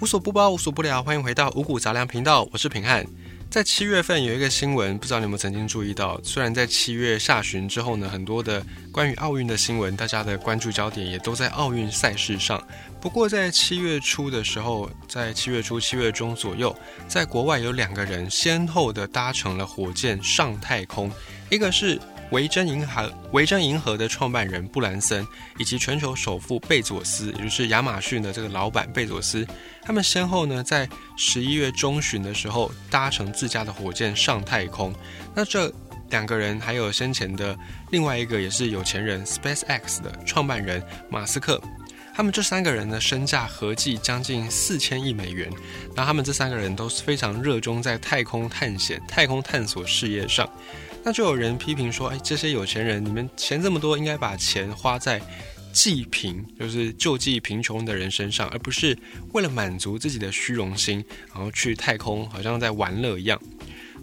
无所不包，无所不聊，欢迎回到五谷杂粮频道，我是平汉。在七月份有一个新闻，不知道你有没有曾经注意到？虽然在七月下旬之后呢，很多的关于奥运的新闻，大家的关注焦点也都在奥运赛事上。不过在七月初的时候，在七月初、七月中左右，在国外有两个人先后的搭乘了火箭上太空，一个是。维珍银河维珍银河的创办人布兰森以及全球首富贝佐斯，也就是亚马逊的这个老板贝佐斯，他们先后呢在十一月中旬的时候搭乘自家的火箭上太空。那这两个人还有先前的另外一个也是有钱人 SpaceX 的创办人马斯克，他们这三个人呢身价合计将近四千亿美元。那他们这三个人都是非常热衷在太空探险、太空探索事业上。那就有人批评说：“哎，这些有钱人，你们钱这么多，应该把钱花在济贫，就是救济贫穷的人身上，而不是为了满足自己的虚荣心，然后去太空，好像在玩乐一样。”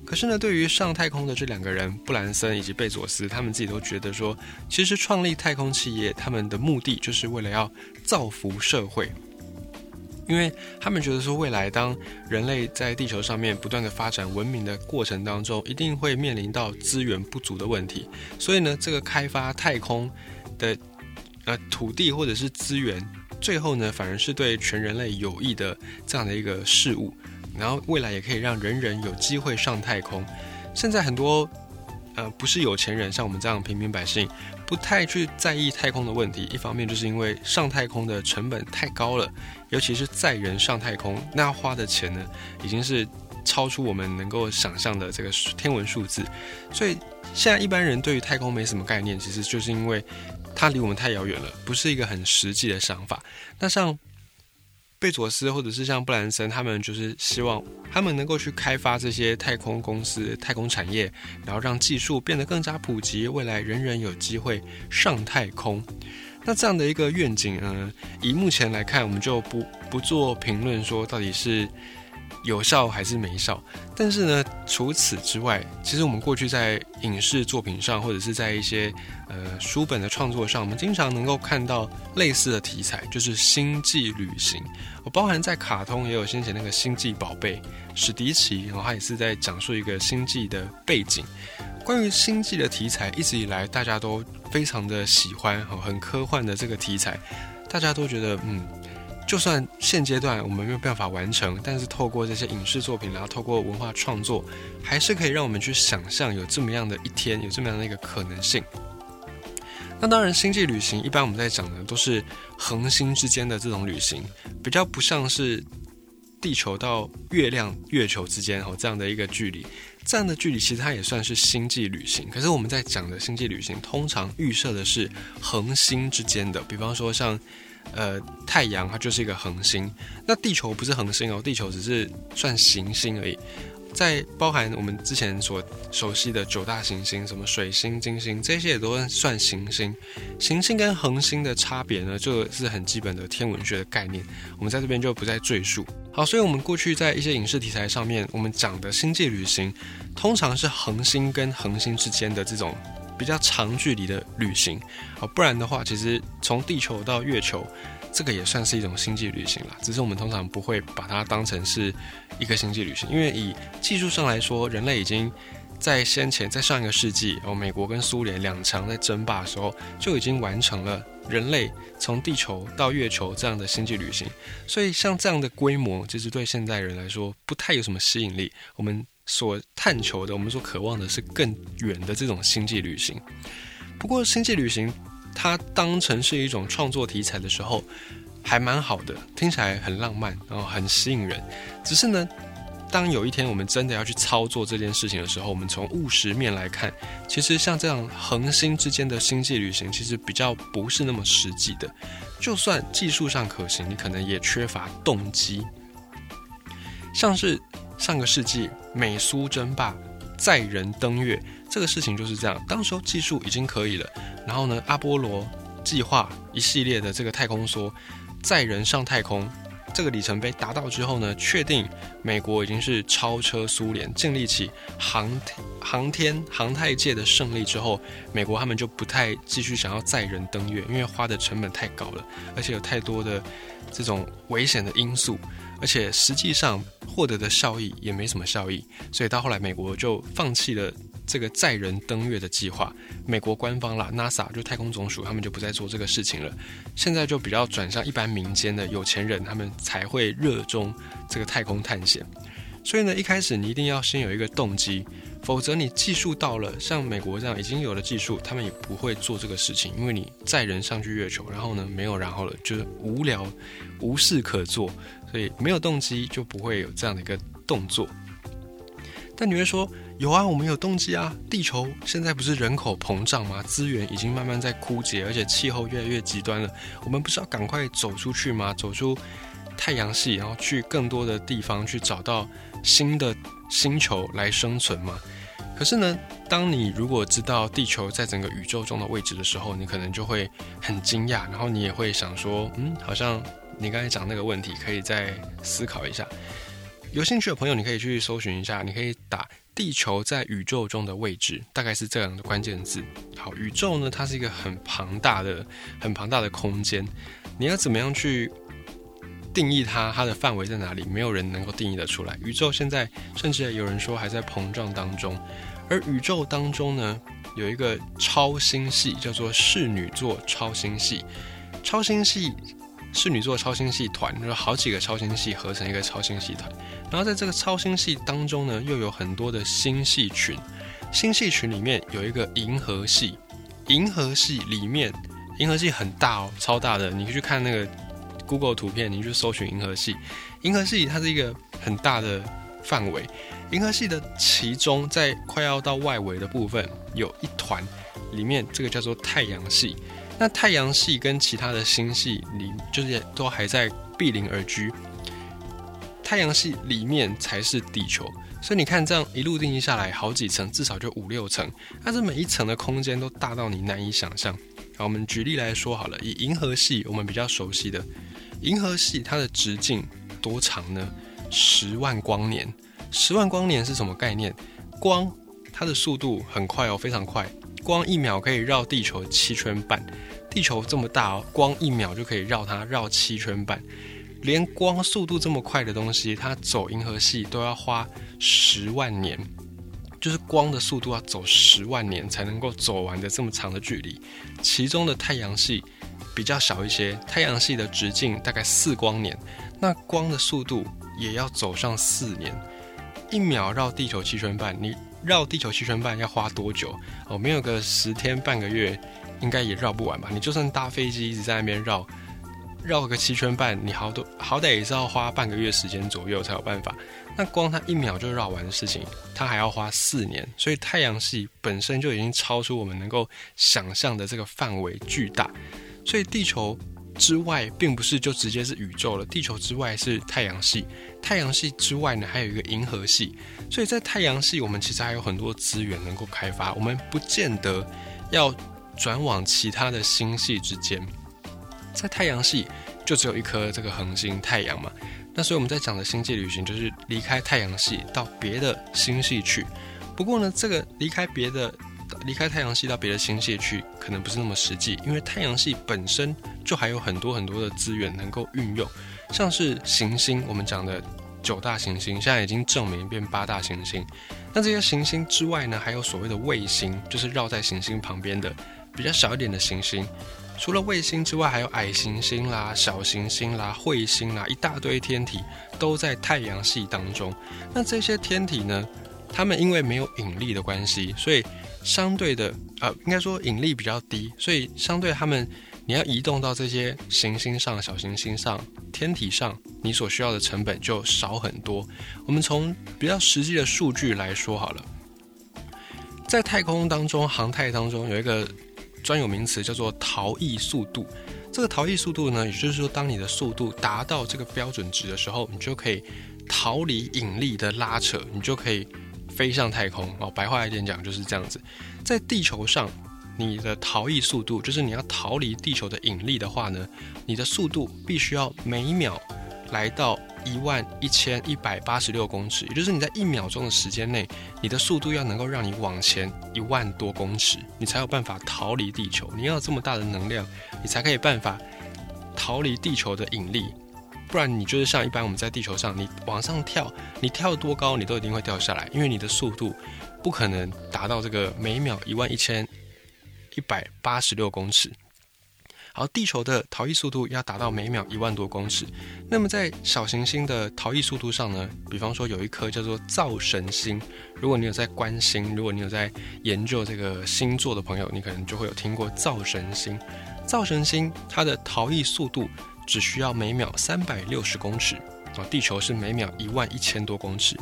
可是呢，对于上太空的这两个人，布兰森以及贝佐斯，他们自己都觉得说，其实创立太空企业，他们的目的就是为了要造福社会。因为他们觉得说，未来当人类在地球上面不断的发展文明的过程当中，一定会面临到资源不足的问题。所以呢，这个开发太空的呃土地或者是资源，最后呢反而是对全人类有益的这样的一个事物。然后未来也可以让人人有机会上太空。现在很多呃不是有钱人，像我们这样平民百姓。不太去在意太空的问题，一方面就是因为上太空的成本太高了，尤其是载人上太空，那花的钱呢，已经是超出我们能够想象的这个天文数字。所以现在一般人对于太空没什么概念，其实就是因为它离我们太遥远了，不是一个很实际的想法。那像。贝佐斯或者是像布兰森，他们就是希望他们能够去开发这些太空公司、太空产业，然后让技术变得更加普及，未来人人有机会上太空。那这样的一个愿景，嗯，以目前来看，我们就不不做评论，说到底是。有效还是没效？但是呢，除此之外，其实我们过去在影视作品上，或者是在一些呃书本的创作上，我们经常能够看到类似的题材，就是星际旅行。我包含在卡通也有先前那个星际宝贝史迪奇，然后他也是在讲述一个星际的背景。关于星际的题材，一直以来大家都非常的喜欢，很科幻的这个题材，大家都觉得嗯。就算现阶段我们没有办法完成，但是透过这些影视作品，然后透过文化创作，还是可以让我们去想象有这么样的一天，有这么样的一个可能性。那当然，星际旅行一般我们在讲的都是恒星之间的这种旅行，比较不像是地球到月亮、月球之间哦这样的一个距离。这样的距离其实它也算是星际旅行。可是我们在讲的星际旅行，通常预设的是恒星之间的，比方说像。呃，太阳它就是一个恒星，那地球不是恒星哦，地球只是算行星而已。在包含我们之前所熟悉的九大行星，什么水星、金星这些也都算行星。行星跟恒星的差别呢，就是很基本的天文学的概念，我们在这边就不再赘述。好，所以我们过去在一些影视题材上面，我们讲的星际旅行，通常是恒星跟恒星之间的这种。比较长距离的旅行，哦，不然的话，其实从地球到月球，这个也算是一种星际旅行了。只是我们通常不会把它当成是一个星际旅行，因为以技术上来说，人类已经在先前在上一个世纪，哦，美国跟苏联两强在争霸的时候，就已经完成了人类从地球到月球这样的星际旅行。所以像这样的规模，其实对现代人来说不太有什么吸引力。我们。所探求的，我们所渴望的是更远的这种星际旅行。不过，星际旅行它当成是一种创作题材的时候，还蛮好的，听起来很浪漫，然后很吸引人。只是呢，当有一天我们真的要去操作这件事情的时候，我们从务实面来看，其实像这样恒星之间的星际旅行，其实比较不是那么实际的。就算技术上可行，你可能也缺乏动机，像是。上个世纪美苏争霸，载人登月这个事情就是这样。当时候技术已经可以了，然后呢，阿波罗计划一系列的这个太空梭载人上太空这个里程碑达到之后呢，确定美国已经是超车苏联，建立起航天航天航太界的胜利之后，美国他们就不太继续想要载人登月，因为花的成本太高了，而且有太多的这种危险的因素。而且实际上获得的效益也没什么效益，所以到后来美国就放弃了这个载人登月的计划。美国官方啦，NASA 就太空总署，他们就不再做这个事情了。现在就比较转向一般民间的有钱人，他们才会热衷这个太空探险。所以呢，一开始你一定要先有一个动机。否则，你技术到了像美国这样已经有了技术，他们也不会做这个事情，因为你载人上去月球，然后呢没有然后了，就是无聊，无事可做，所以没有动机就不会有这样的一个动作。但你会说，有啊，我们有动机啊，地球现在不是人口膨胀吗？资源已经慢慢在枯竭，而且气候越来越极端了，我们不是要赶快走出去吗？走出太阳系，然后去更多的地方去找到新的星球来生存吗？可是呢，当你如果知道地球在整个宇宙中的位置的时候，你可能就会很惊讶，然后你也会想说，嗯，好像你刚才讲那个问题，可以再思考一下。有兴趣的朋友，你可以去搜寻一下，你可以打“地球在宇宙中的位置”，大概是这样的关键字。好，宇宙呢，它是一个很庞大的、很庞大的空间，你要怎么样去定义它？它的范围在哪里？没有人能够定义得出来。宇宙现在甚至有人说还在膨胀当中。而宇宙当中呢，有一个超星系叫做侍女座超星系，超星系侍女座超星系团，有好几个超星系合成一个超星系团。然后在这个超星系当中呢，又有很多的星系群，星系群里面有一个银河系，银河系里面，银河系很大哦，超大的，你可以去看那个 Google 图片，你去搜寻银河系，银河系它是一个很大的范围。银河系的其中，在快要到外围的部分，有一团，里面这个叫做太阳系。那太阳系跟其他的星系里，就是都还在毗邻而居。太阳系里面才是地球，所以你看这样一路定义下来，好几层，至少就五六层。那这每一层的空间都大到你难以想象。好，我们举例来说好了，以银河系我们比较熟悉的，银河系它的直径多长呢？十万光年。十万光年是什么概念？光它的速度很快哦，非常快，光一秒可以绕地球七圈半。地球这么大哦，光一秒就可以绕它绕七圈半。连光速度这么快的东西，它走银河系都要花十万年，就是光的速度要走十万年才能够走完的这么长的距离。其中的太阳系比较小一些，太阳系的直径大概四光年，那光的速度也要走上四年。一秒绕地球七圈半，你绕地球七圈半要花多久？哦，没有个十天半个月，应该也绕不完吧？你就算搭飞机一直在那边绕，绕个七圈半，你好多好歹也是要花半个月时间左右才有办法。那光它一秒就绕完的事情，它还要花四年。所以太阳系本身就已经超出我们能够想象的这个范围巨大，所以地球。之外，并不是就直接是宇宙了。地球之外是太阳系，太阳系之外呢，还有一个银河系。所以在太阳系，我们其实还有很多资源能够开发。我们不见得要转往其他的星系之间，在太阳系就只有一颗这个恒星太阳嘛。那所以我们在讲的星际旅行，就是离开太阳系到别的星系去。不过呢，这个离开别的。离开太阳系到别的星系去，可能不是那么实际，因为太阳系本身就还有很多很多的资源能够运用，像是行星，我们讲的九大行星，现在已经证明变八大行星。那这些行星之外呢，还有所谓的卫星，就是绕在行星旁边的比较小一点的行星。除了卫星之外，还有矮行星啦、小行星啦、彗星啦，一大堆天体都在太阳系当中。那这些天体呢，它们因为没有引力的关系，所以相对的，呃，应该说引力比较低，所以相对他们，你要移动到这些行星上、小行星上、天体上，你所需要的成本就少很多。我们从比较实际的数据来说好了，在太空当中，航太当中有一个专有名词叫做逃逸速度。这个逃逸速度呢，也就是说，当你的速度达到这个标准值的时候，你就可以逃离引力的拉扯，你就可以。飞向太空哦，白话一点讲就是这样子。在地球上，你的逃逸速度，就是你要逃离地球的引力的话呢，你的速度必须要每秒来到一万一千一百八十六公尺，也就是你在一秒钟的时间内，你的速度要能够让你往前一万多公尺，你才有办法逃离地球。你要这么大的能量，你才可以办法逃离地球的引力。不然你就是像一般我们在地球上，你往上跳，你跳多高，你都一定会掉下来，因为你的速度不可能达到这个每秒一万一千一百八十六公尺。好，地球的逃逸速度要达到每秒一万多公尺。那么在小行星的逃逸速度上呢？比方说有一颗叫做灶神星，如果你有在关心，如果你有在研究这个星座的朋友，你可能就会有听过灶神星。灶神星它的逃逸速度只需要每秒三百六十公尺，啊，地球是每秒一万一千多公尺。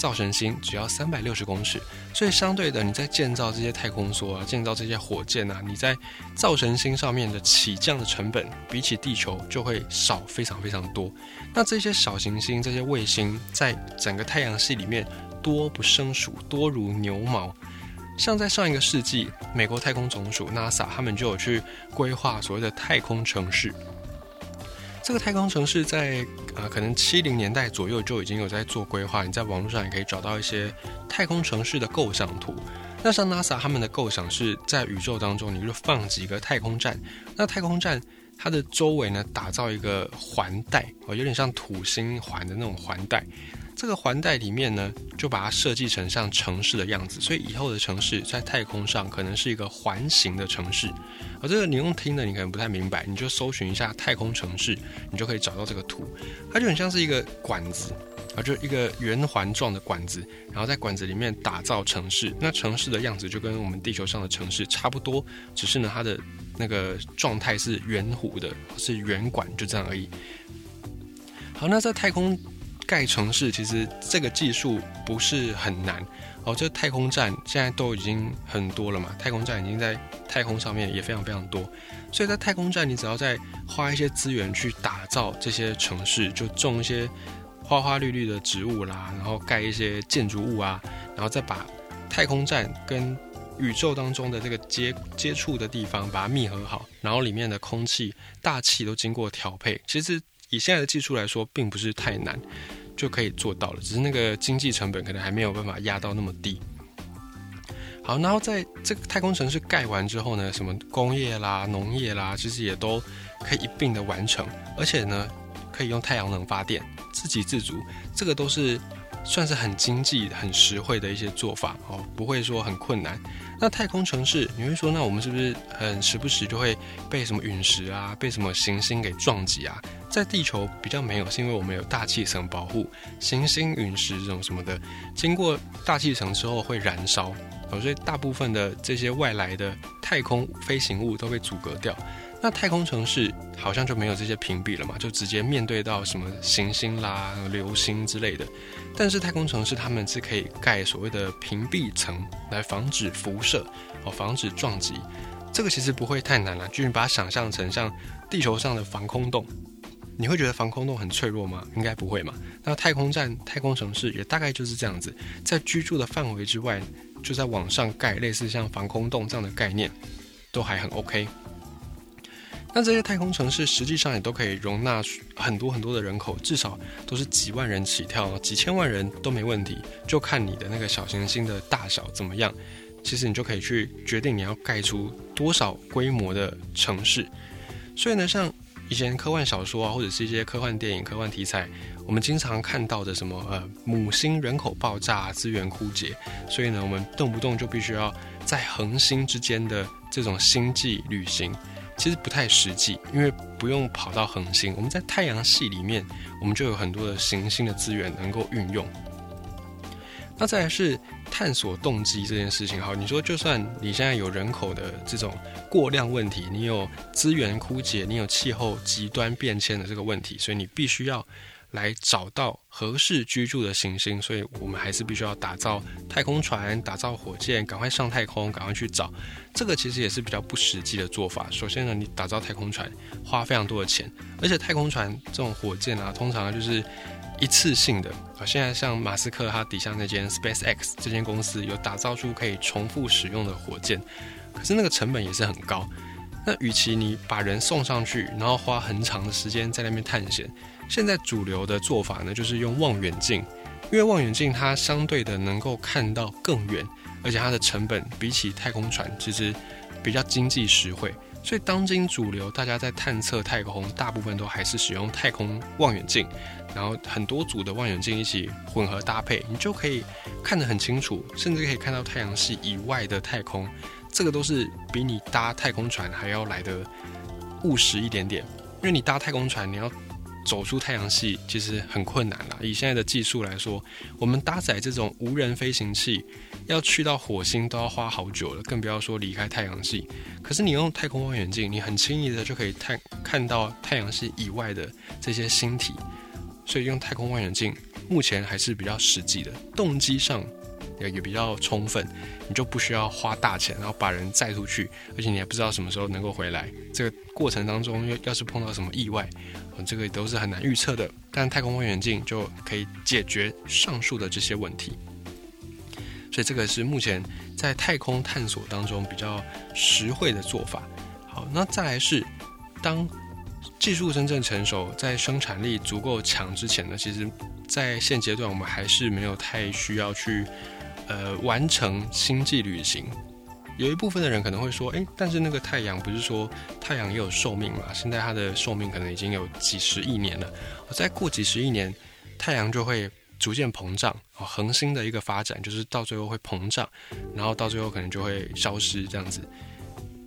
造神星只要三百六十公尺，所以相对的，你在建造这些太空梭啊，建造这些火箭啊，你在造神星上面的起降的成本，比起地球就会少非常非常多。那这些小行星、这些卫星，在整个太阳系里面多不胜数，多如牛毛。像在上一个世纪，美国太空总署 NASA 他们就有去规划所谓的太空城市。这个太空城市在呃，可能七零年代左右就已经有在做规划。你在网络上也可以找到一些太空城市的构想图。那像 NASA 他们的构想是在宇宙当中，你就放几个太空站。那太空站它的周围呢，打造一个环带哦，有点像土星环的那种环带。这个环带里面呢，就把它设计成像城市的样子，所以以后的城市在太空上可能是一个环形的城市。而这个你用听的，你可能不太明白，你就搜寻一下太空城市，你就可以找到这个图。它就很像是一个管子，啊，就一个圆环状的管子，然后在管子里面打造城市。那城市的样子就跟我们地球上的城市差不多，只是呢，它的那个状态是圆弧的，是圆管，就这样而已。好，那在太空。盖城市其实这个技术不是很难。哦，这太空站现在都已经很多了嘛，太空站已经在太空上面也非常非常多，所以在太空站你只要再花一些资源去打造这些城市，就种一些花花绿绿的植物啦，然后盖一些建筑物啊，然后再把太空站跟宇宙当中的这个接接触的地方把它密合好，然后里面的空气大气都经过调配，其实以现在的技术来说，并不是太难。就可以做到了，只是那个经济成本可能还没有办法压到那么低。好，然后在这个太空城市盖完之后呢，什么工业啦、农业啦，其实也都可以一并的完成，而且呢，可以用太阳能发电，自给自足，这个都是算是很经济、很实惠的一些做法哦，不会说很困难。那太空城市，你会说，那我们是不是很时不时就会被什么陨石啊，被什么行星给撞击啊？在地球比较没有，是因为我们有大气层保护，行星、陨石这种什么的，经过大气层之后会燃烧哦，所以大部分的这些外来的太空飞行物都被阻隔掉。那太空城市好像就没有这些屏蔽了嘛，就直接面对到什么行星啦、流星之类的。但是太空城市他们是可以盖所谓的屏蔽层来防止辐射哦，防止撞击。这个其实不会太难了，就你把它想象成像地球上的防空洞，你会觉得防空洞很脆弱吗？应该不会嘛。那太空站、太空城市也大概就是这样子，在居住的范围之外，就在往上盖类似像防空洞这样的概念，都还很 OK。那这些太空城市实际上也都可以容纳很多很多的人口，至少都是几万人起跳，几千万人都没问题，就看你的那个小行星的大小怎么样。其实你就可以去决定你要盖出多少规模的城市。所以呢，像以前科幻小说啊，或者是一些科幻电影、科幻题材，我们经常看到的什么呃母星人口爆炸、资源枯竭，所以呢，我们动不动就必须要在恒星之间的这种星际旅行。其实不太实际，因为不用跑到恒星，我们在太阳系里面，我们就有很多的行星的资源能够运用。那再来是探索动机这件事情，好，你说就算你现在有人口的这种过量问题，你有资源枯竭，你有气候极端变迁的这个问题，所以你必须要。来找到合适居住的行星，所以我们还是必须要打造太空船、打造火箭，赶快上太空，赶快去找。这个其实也是比较不实际的做法。首先呢，你打造太空船花非常多的钱，而且太空船这种火箭啊，通常就是一次性的啊。现在像马斯克他底下那间 SpaceX 这间公司有打造出可以重复使用的火箭，可是那个成本也是很高。那与其你把人送上去，然后花很长的时间在那边探险。现在主流的做法呢，就是用望远镜，因为望远镜它相对的能够看到更远，而且它的成本比起太空船其实比较经济实惠，所以当今主流大家在探测太空，大部分都还是使用太空望远镜，然后很多组的望远镜一起混合搭配，你就可以看得很清楚，甚至可以看到太阳系以外的太空。这个都是比你搭太空船还要来的务实一点点，因为你搭太空船，你要走出太阳系其实很困难了。以现在的技术来说，我们搭载这种无人飞行器要去到火星都要花好久了，更不要说离开太阳系。可是你用太空望远镜，你很轻易的就可以看看到太阳系以外的这些星体，所以用太空望远镜目前还是比较实际的，动机上。也也比较充分，你就不需要花大钱，然后把人载出去，而且你还不知道什么时候能够回来。这个过程当中，要要是碰到什么意外，这个都是很难预测的。但太空望远镜就可以解决上述的这些问题。所以这个是目前在太空探索当中比较实惠的做法。好，那再来是当技术真正成熟，在生产力足够强之前呢，其实在现阶段我们还是没有太需要去。呃，完成星际旅行，有一部分的人可能会说，诶，但是那个太阳不是说太阳也有寿命嘛？现在它的寿命可能已经有几十亿年了，再过几十亿年，太阳就会逐渐膨胀，恒星的一个发展就是到最后会膨胀，然后到最后可能就会消失这样子。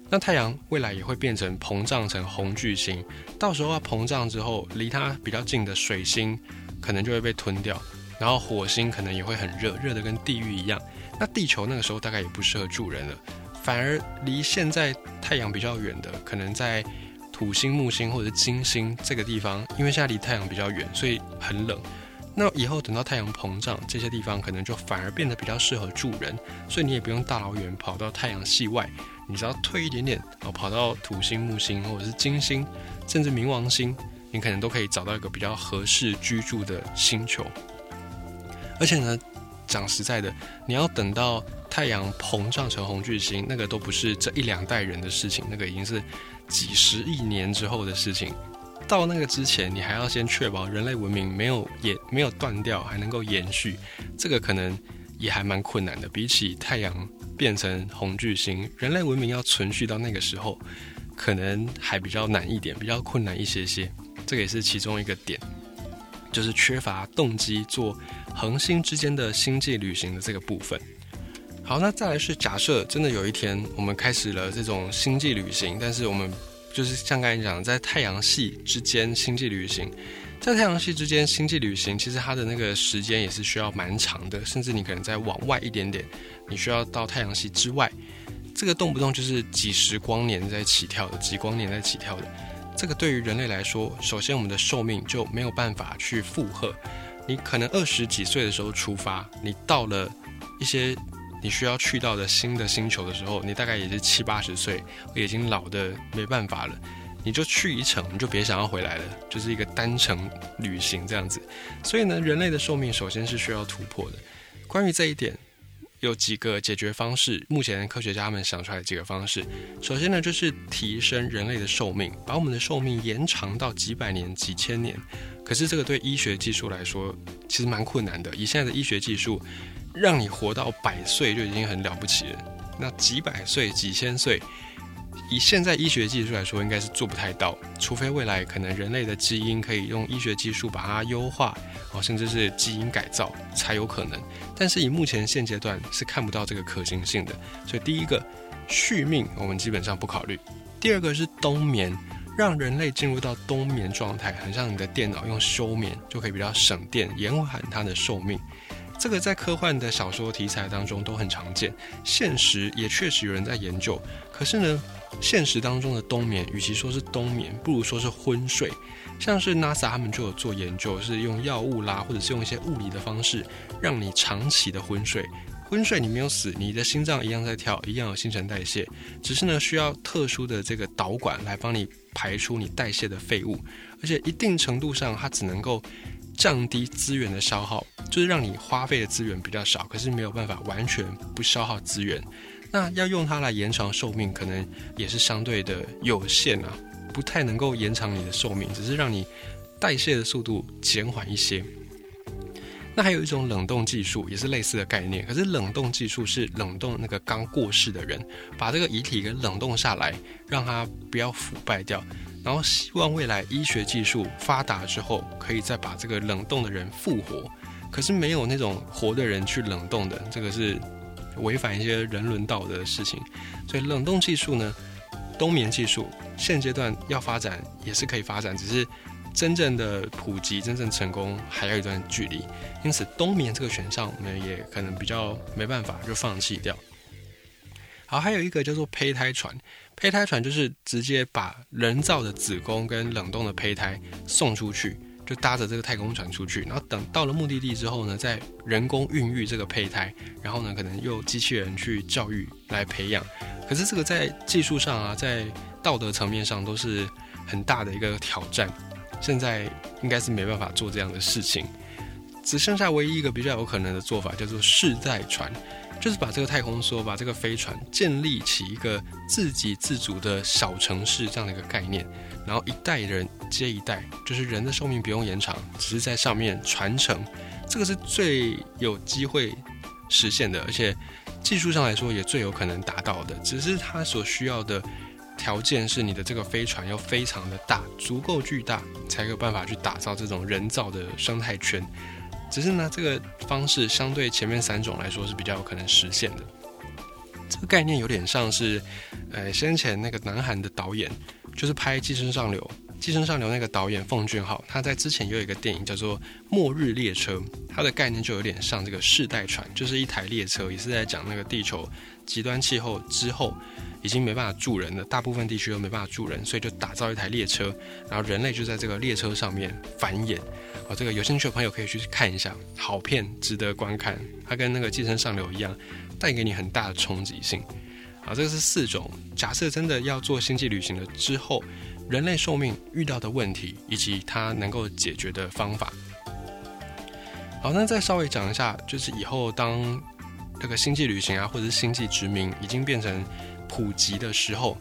那太阳未来也会变成膨胀成红巨星，到时候它膨胀之后，离它比较近的水星可能就会被吞掉。然后火星可能也会很热，热的跟地狱一样。那地球那个时候大概也不适合住人了，反而离现在太阳比较远的，可能在土星、木星或者金星这个地方，因为现在离太阳比较远，所以很冷。那以后等到太阳膨胀，这些地方可能就反而变得比较适合住人，所以你也不用大老远跑到太阳系外，你只要退一点点，哦跑到土星、木星或者是金星，甚至冥王星，你可能都可以找到一个比较合适居住的星球。而且呢，讲实在的，你要等到太阳膨胀成红巨星，那个都不是这一两代人的事情，那个已经是几十亿年之后的事情。到那个之前，你还要先确保人类文明没有也没有断掉，还能够延续，这个可能也还蛮困难的。比起太阳变成红巨星，人类文明要存续到那个时候，可能还比较难一点，比较困难一些些。这个也是其中一个点。就是缺乏动机做恒星之间的星际旅行的这个部分。好，那再来是假设真的有一天我们开始了这种星际旅行，但是我们就是像刚才讲，在太阳系之间星际旅行，在太阳系之间星际旅行，其实它的那个时间也是需要蛮长的，甚至你可能再往外一点点，你需要到太阳系之外，这个动不动就是几十光年在起跳的，几光年在起跳的。这个对于人类来说，首先我们的寿命就没有办法去负荷。你可能二十几岁的时候出发，你到了一些你需要去到的新的星球的时候，你大概也是七八十岁，已经老的没办法了。你就去一程，你就别想要回来了，就是一个单程旅行这样子。所以呢，人类的寿命首先是需要突破的。关于这一点。有几个解决方式，目前科学家们想出来几个方式。首先呢，就是提升人类的寿命，把我们的寿命延长到几百年、几千年。可是这个对医学技术来说，其实蛮困难的。以现在的医学技术，让你活到百岁就已经很了不起了。那几百岁、几千岁。以现在医学技术来说，应该是做不太到，除非未来可能人类的基因可以用医学技术把它优化，哦，甚至是基因改造才有可能。但是以目前现阶段是看不到这个可行性的。所以第一个续命我们基本上不考虑。第二个是冬眠，让人类进入到冬眠状态，很像你的电脑用休眠就可以比较省电，延缓它的寿命。这个在科幻的小说题材当中都很常见，现实也确实有人在研究。可是呢，现实当中的冬眠，与其说是冬眠，不如说是昏睡。像是 NASA 他们就有做研究，是用药物啦，或者是用一些物理的方式，让你长期的昏睡。昏睡你没有死，你的心脏一样在跳，一样有新陈代谢，只是呢需要特殊的这个导管来帮你排出你代谢的废物，而且一定程度上它只能够。降低资源的消耗，就是让你花费的资源比较少，可是没有办法完全不消耗资源。那要用它来延长寿命，可能也是相对的有限啊，不太能够延长你的寿命，只是让你代谢的速度减缓一些。那还有一种冷冻技术，也是类似的概念。可是冷冻技术是冷冻那个刚过世的人，把这个遗体给冷冻下来，让它不要腐败掉。然后希望未来医学技术发达之后，可以再把这个冷冻的人复活。可是没有那种活的人去冷冻的，这个是违反一些人伦道德的事情。所以冷冻技术呢，冬眠技术现阶段要发展也是可以发展，只是。真正的普及、真正成功还要一段距离，因此冬眠这个选项我们也可能比较没办法就放弃掉。好，还有一个叫做胚胎船，胚胎船就是直接把人造的子宫跟冷冻的胚胎送出去，就搭着这个太空船出去，然后等到了目的地之后呢，再人工孕育这个胚胎，然后呢可能用机器人去教育来培养。可是这个在技术上啊，在道德层面上都是很大的一个挑战。现在应该是没办法做这样的事情，只剩下唯一一个比较有可能的做法，叫做世代传，就是把这个太空梭，把这个飞船建立起一个自给自足的小城市这样的一个概念，然后一代人接一代，就是人的寿命不用延长，只是在上面传承，这个是最有机会实现的，而且技术上来说也最有可能达到的，只是它所需要的。条件是你的这个飞船要非常的大，足够巨大，才有办法去打造这种人造的生态圈。只是呢，这个方式相对前面三种来说是比较有可能实现的。这个概念有点像是，呃，先前那个南韩的导演，就是拍《寄生上流》，《寄生上流》那个导演奉俊昊，他在之前有一个电影叫做《末日列车》，它的概念就有点像这个世代船，就是一台列车，也是在讲那个地球极端气候之后。已经没办法住人了，大部分地区都没办法住人，所以就打造一台列车，然后人类就在这个列车上面繁衍。哦，这个有兴趣的朋友可以去看一下，好片，值得观看。它跟那个《寄生上流》一样，带给你很大的冲击性。好，这个是四种。假设真的要做星际旅行了之后，人类寿命遇到的问题以及它能够解决的方法。好，那再稍微讲一下，就是以后当这个星际旅行啊，或者是星际殖民已经变成。普及的时候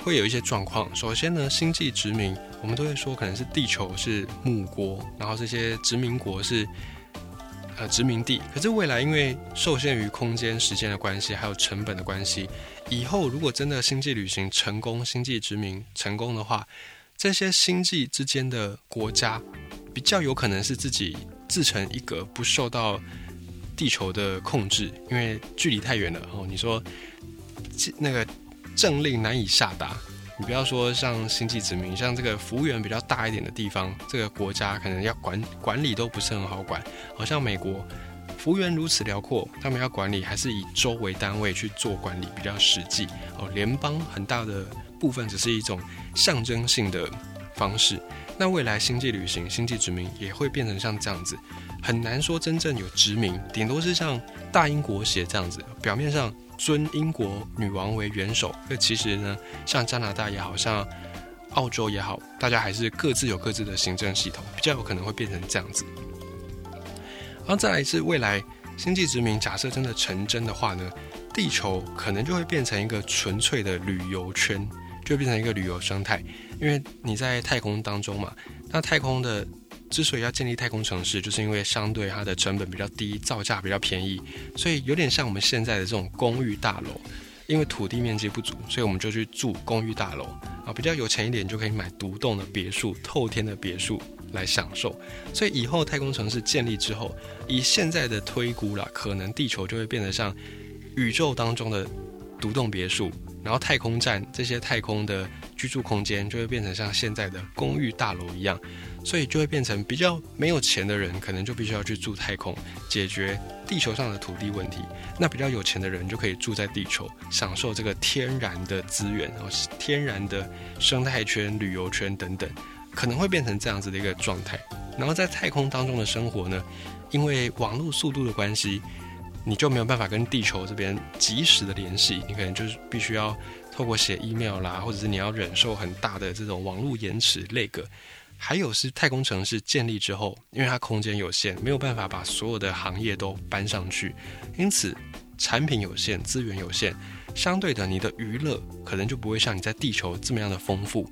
会有一些状况。首先呢，星际殖民，我们都会说可能是地球是母国，然后这些殖民国是呃殖民地。可是未来因为受限于空间、时间的关系，还有成本的关系，以后如果真的星际旅行成功、星际殖民成功的话，这些星际之间的国家比较有可能是自己自成一格，不受到地球的控制，因为距离太远了。哦，你说。那个政令难以下达，你不要说像星际殖民，像这个服务员比较大一点的地方，这个国家可能要管管理都不是很好管。好像美国服务员如此辽阔，他们要管理还是以州为单位去做管理比较实际。哦，联邦很大的部分只是一种象征性的方式。那未来星际旅行、星际殖民也会变成像这样子，很难说真正有殖民，顶多是像大英国协这样子，表面上。尊英国女王为元首，那其实呢，像加拿大也好像澳洲也好，大家还是各自有各自的行政系统，比较有可能会变成这样子。然后再来是未来星际殖民，假设真的成真的话呢，地球可能就会变成一个纯粹的旅游圈，就变成一个旅游生态，因为你在太空当中嘛，那太空的。之所以要建立太空城市，就是因为相对它的成本比较低，造价比较便宜，所以有点像我们现在的这种公寓大楼。因为土地面积不足，所以我们就去住公寓大楼啊。比较有钱一点，就可以买独栋的别墅、透天的别墅来享受。所以以后太空城市建立之后，以现在的推估啦，可能地球就会变得像宇宙当中的独栋别墅，然后太空站这些太空的居住空间就会变成像现在的公寓大楼一样。所以就会变成比较没有钱的人，可能就必须要去住太空，解决地球上的土地问题。那比较有钱的人就可以住在地球，享受这个天然的资源，然后天然的生态圈、旅游圈等等，可能会变成这样子的一个状态。然后在太空当中的生活呢，因为网络速度的关系，你就没有办法跟地球这边及时的联系，你可能就是必须要透过写 email 啦，或者是你要忍受很大的这种网络延迟那个。还有是太空城市建立之后，因为它空间有限，没有办法把所有的行业都搬上去，因此产品有限，资源有限，相对的你的娱乐可能就不会像你在地球这么样的丰富，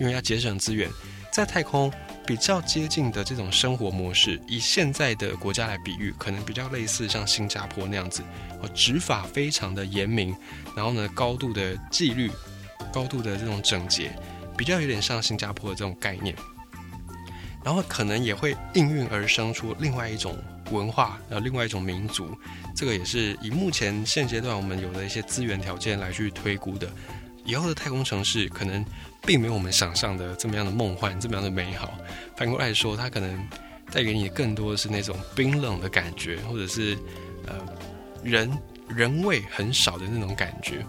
因为要节省资源，在太空比较接近的这种生活模式，以现在的国家来比喻，可能比较类似像新加坡那样子，哦，执法非常的严明，然后呢，高度的纪律，高度的这种整洁，比较有点像新加坡的这种概念。然后可能也会应运而生出另外一种文化，呃，另外一种民族。这个也是以目前现阶段我们有的一些资源条件来去推估的。以后的太空城市可能并没有我们想象的这么样的梦幻，这么样的美好。反过来说，它可能带给你更多的是那种冰冷的感觉，或者是呃人人味很少的那种感觉。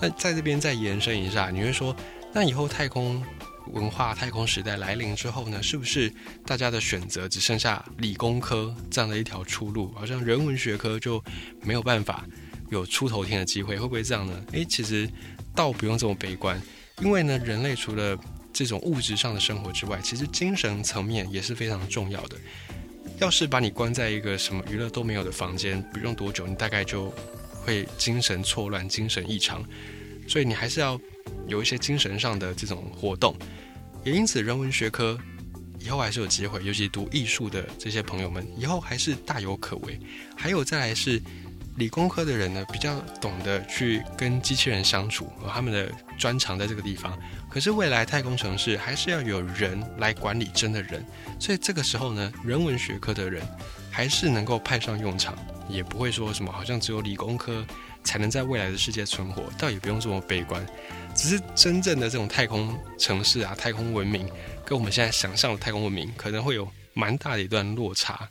那在这边再延伸一下，你会说，那以后太空？文化太空时代来临之后呢，是不是大家的选择只剩下理工科这样的一条出路？好像人文学科就没有办法有出头天的机会，会不会这样呢？诶，其实倒不用这么悲观，因为呢，人类除了这种物质上的生活之外，其实精神层面也是非常重要的。要是把你关在一个什么娱乐都没有的房间，不用多久，你大概就会精神错乱、精神异常。所以你还是要。有一些精神上的这种活动，也因此人文学科以后还是有机会，尤其读艺术的这些朋友们以后还是大有可为。还有再来是理工科的人呢，比较懂得去跟机器人相处，和他们的专长在这个地方。可是未来太空城市还是要有人来管理真的人，所以这个时候呢，人文学科的人还是能够派上用场，也不会说什么好像只有理工科。才能在未来的世界存活，倒也不用这么悲观。只是真正的这种太空城市啊，太空文明，跟我们现在想象的太空文明，可能会有蛮大的一段落差。